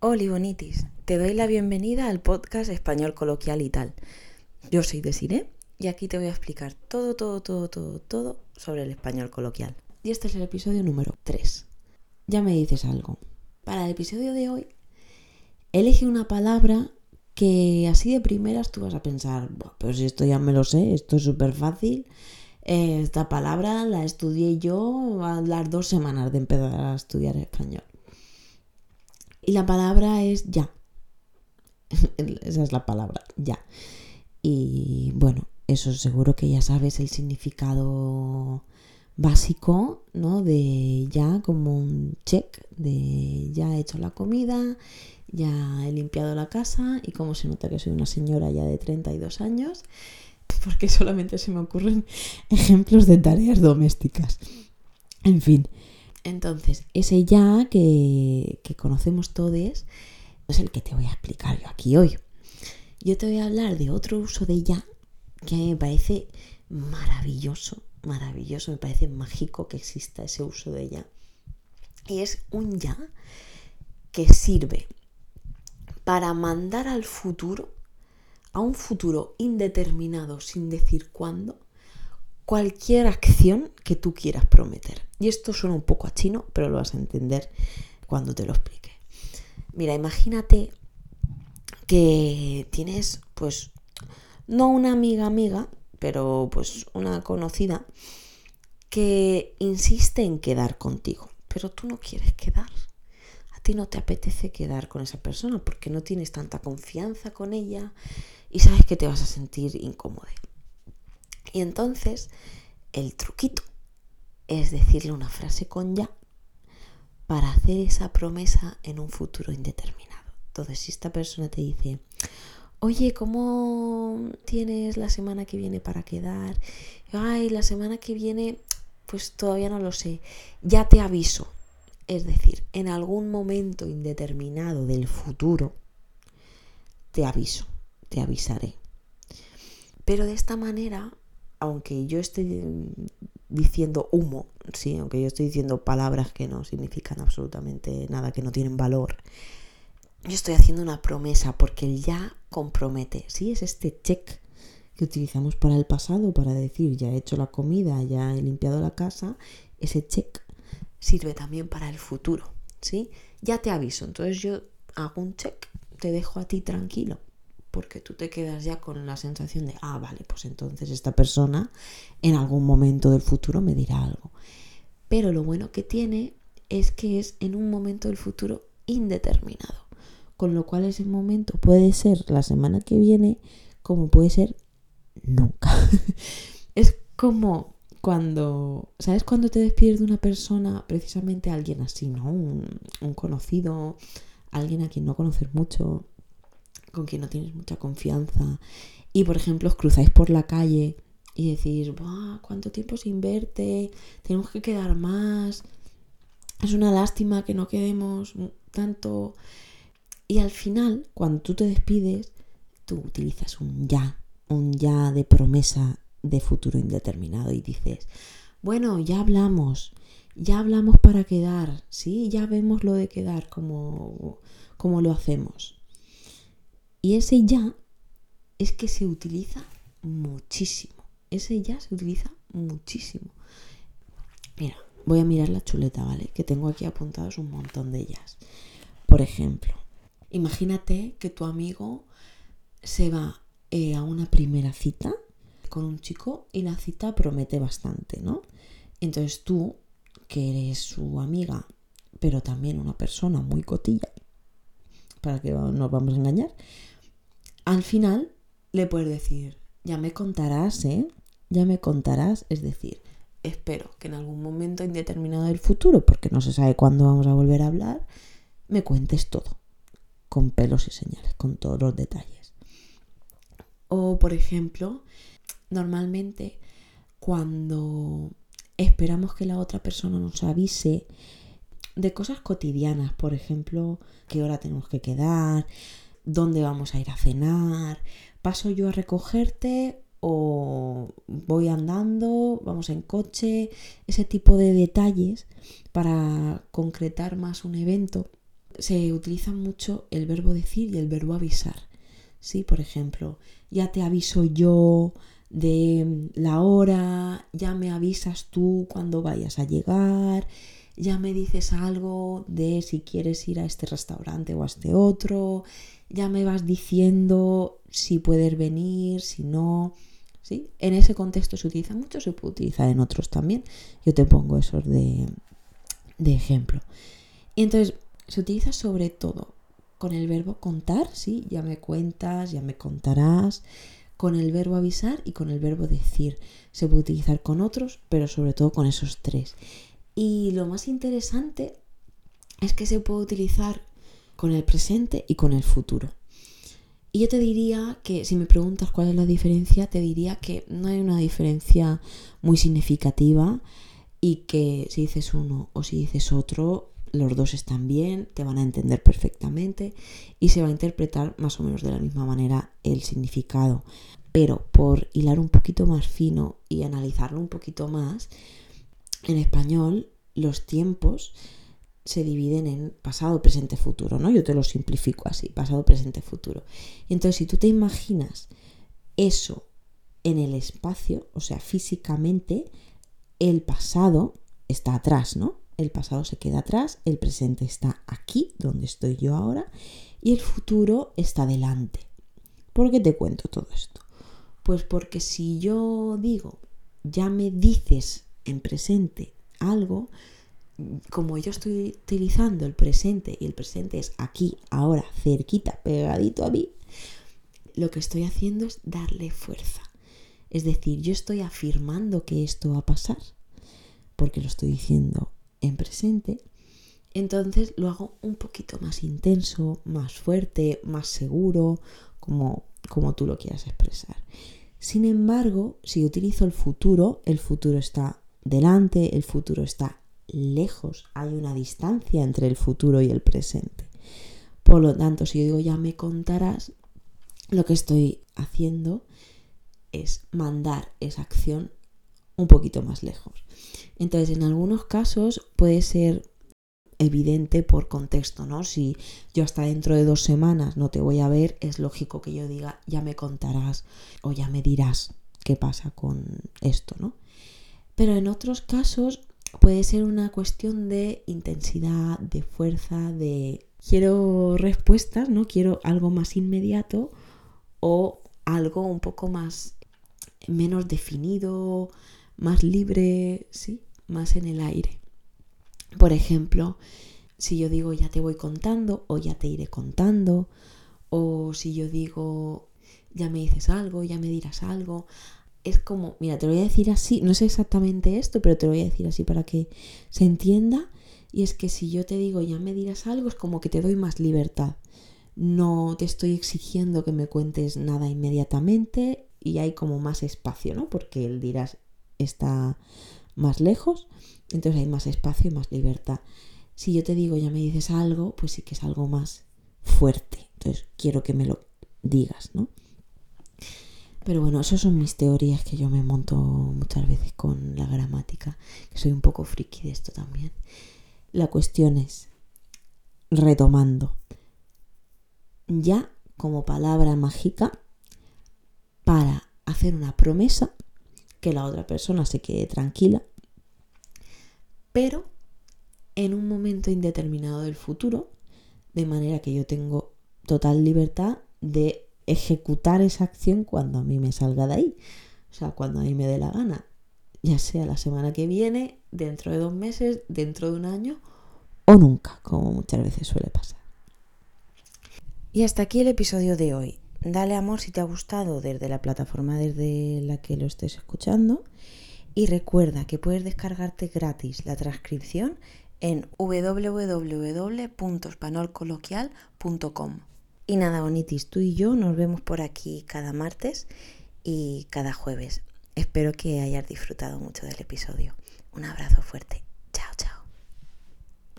Hola Bonitis, te doy la bienvenida al podcast Español Coloquial y tal. Yo soy Desiree y aquí te voy a explicar todo, todo, todo, todo, todo sobre el español coloquial. Y este es el episodio número 3. Ya me dices algo. Para el episodio de hoy, elige una palabra que así de primeras tú vas a pensar, pero si esto ya me lo sé, esto es súper fácil. Eh, esta palabra la estudié yo a las dos semanas de empezar a estudiar español. Y la palabra es ya. Esa es la palabra, ya. Y bueno, eso seguro que ya sabes el significado básico, ¿no? De ya como un check, de ya he hecho la comida, ya he limpiado la casa y como se nota que soy una señora ya de 32 años, porque solamente se me ocurren ejemplos de tareas domésticas. En fin, entonces, ese ya que, conocemos todos es el que te voy a explicar yo aquí hoy. Yo te voy a hablar de otro uso de ya que a mí me parece maravilloso, maravilloso, me parece mágico que exista ese uso de ya. Y es un ya que sirve para mandar al futuro, a un futuro indeterminado sin decir cuándo, cualquier acción que tú quieras prometer. Y esto suena un poco a chino, pero lo vas a entender cuando te lo explique. Mira, imagínate que tienes, pues, no una amiga amiga, pero pues una conocida que insiste en quedar contigo, pero tú no quieres quedar. A ti no te apetece quedar con esa persona porque no tienes tanta confianza con ella y sabes que te vas a sentir incómodo. Y entonces el truquito es decirle una frase con ya para hacer esa promesa en un futuro indeterminado. Entonces, si esta persona te dice, oye, ¿cómo tienes la semana que viene para quedar? Ay, la semana que viene, pues todavía no lo sé. Ya te aviso. Es decir, en algún momento indeterminado del futuro, te aviso, te avisaré. Pero de esta manera aunque yo esté diciendo humo, sí, aunque yo estoy diciendo palabras que no significan absolutamente nada, que no tienen valor, yo estoy haciendo una promesa porque el ya compromete, sí, es este check que utilizamos para el pasado para decir ya he hecho la comida, ya he limpiado la casa, ese check sirve también para el futuro, ¿sí? Ya te aviso, entonces yo hago un check, te dejo a ti tranquilo porque tú te quedas ya con la sensación de, ah, vale, pues entonces esta persona en algún momento del futuro me dirá algo. Pero lo bueno que tiene es que es en un momento del futuro indeterminado, con lo cual ese momento puede ser la semana que viene como puede ser nunca. es como cuando, ¿sabes? Cuando te despides de una persona, precisamente alguien así, ¿no? Un, un conocido, alguien a quien no conoces mucho, con quien no tienes mucha confianza y por ejemplo os cruzáis por la calle y decís, ¿cuánto tiempo sin verte? Tenemos que quedar más. Es una lástima que no quedemos tanto. Y al final, cuando tú te despides, tú utilizas un ya, un ya de promesa de futuro indeterminado y dices, bueno, ya hablamos, ya hablamos para quedar, ¿sí? Ya vemos lo de quedar, como, como lo hacemos. Y ese ya es que se utiliza muchísimo. Ese ya se utiliza muchísimo. Mira, voy a mirar la chuleta, ¿vale? Que tengo aquí apuntados un montón de ellas. Por ejemplo, imagínate que tu amigo se va eh, a una primera cita con un chico y la cita promete bastante, ¿no? Entonces tú, que eres su amiga, pero también una persona muy cotilla, para que no nos vamos a engañar, al final le puedes decir, ya me contarás, ¿eh? Ya me contarás, es decir, espero que en algún momento indeterminado del futuro, porque no se sabe cuándo vamos a volver a hablar, me cuentes todo, con pelos y señales, con todos los detalles. O, por ejemplo, normalmente cuando esperamos que la otra persona nos avise de cosas cotidianas, por ejemplo, qué hora tenemos que quedar, dónde vamos a ir a cenar, paso yo a recogerte o voy andando, vamos en coche, ese tipo de detalles para concretar más un evento se utiliza mucho el verbo decir y el verbo avisar. ¿Sí? Por ejemplo, ya te aviso yo de la hora, ya me avisas tú cuando vayas a llegar, ya me dices algo de si quieres ir a este restaurante o a este otro, ya me vas diciendo si puedes venir, si no. ¿sí? En ese contexto se utiliza mucho, se puede utilizar en otros también. Yo te pongo esos de, de ejemplo. Y entonces se utiliza sobre todo con el verbo contar, ¿sí? Ya me cuentas, ya me contarás, con el verbo avisar y con el verbo decir. Se puede utilizar con otros, pero sobre todo con esos tres. Y lo más interesante es que se puede utilizar con el presente y con el futuro. Y yo te diría que, si me preguntas cuál es la diferencia, te diría que no hay una diferencia muy significativa y que si dices uno o si dices otro, los dos están bien, te van a entender perfectamente y se va a interpretar más o menos de la misma manera el significado. Pero por hilar un poquito más fino y analizarlo un poquito más, en español los tiempos se dividen en pasado, presente, futuro, ¿no? Yo te lo simplifico así, pasado, presente, futuro. Entonces, si tú te imaginas eso en el espacio, o sea, físicamente, el pasado está atrás, ¿no? El pasado se queda atrás, el presente está aquí, donde estoy yo ahora, y el futuro está delante. ¿Por qué te cuento todo esto? Pues porque si yo digo, ya me dices en presente algo, como yo estoy utilizando el presente y el presente es aquí, ahora, cerquita, pegadito a mí, lo que estoy haciendo es darle fuerza. Es decir, yo estoy afirmando que esto va a pasar, porque lo estoy diciendo en presente, entonces lo hago un poquito más intenso, más fuerte, más seguro, como, como tú lo quieras expresar. Sin embargo, si utilizo el futuro, el futuro está delante, el futuro está lejos, hay una distancia entre el futuro y el presente. Por lo tanto, si yo digo ya me contarás, lo que estoy haciendo es mandar esa acción un poquito más lejos. Entonces, en algunos casos puede ser evidente por contexto, ¿no? Si yo hasta dentro de dos semanas no te voy a ver, es lógico que yo diga, ya me contarás o ya me dirás qué pasa con esto, ¿no? Pero en otros casos puede ser una cuestión de intensidad, de fuerza, de quiero respuestas, ¿no? Quiero algo más inmediato o algo un poco más menos definido, más libre, sí, más en el aire. Por ejemplo, si yo digo ya te voy contando o ya te iré contando, o si yo digo ya me dices algo, ya me dirás algo, es como, mira, te lo voy a decir así, no sé exactamente esto, pero te lo voy a decir así para que se entienda. Y es que si yo te digo ya me dirás algo, es como que te doy más libertad. No te estoy exigiendo que me cuentes nada inmediatamente y hay como más espacio, ¿no? Porque el dirás está más lejos, entonces hay más espacio y más libertad. Si yo te digo ya me dices algo, pues sí que es algo más fuerte. Entonces quiero que me lo digas, ¿no? Pero bueno, esas son mis teorías que yo me monto muchas veces con la gramática, que soy un poco friki de esto también. La cuestión es, retomando, ya como palabra mágica para hacer una promesa, que la otra persona se quede tranquila, pero en un momento indeterminado del futuro, de manera que yo tengo total libertad de ejecutar esa acción cuando a mí me salga de ahí. O sea, cuando a mí me dé la gana. Ya sea la semana que viene, dentro de dos meses, dentro de un año o nunca, como muchas veces suele pasar. Y hasta aquí el episodio de hoy. Dale amor si te ha gustado desde la plataforma desde la que lo estés escuchando. Y recuerda que puedes descargarte gratis la transcripción en www.spanolcoloquial.com. Y nada, bonitis, tú y yo nos vemos por aquí cada martes y cada jueves. Espero que hayas disfrutado mucho del episodio. Un abrazo fuerte.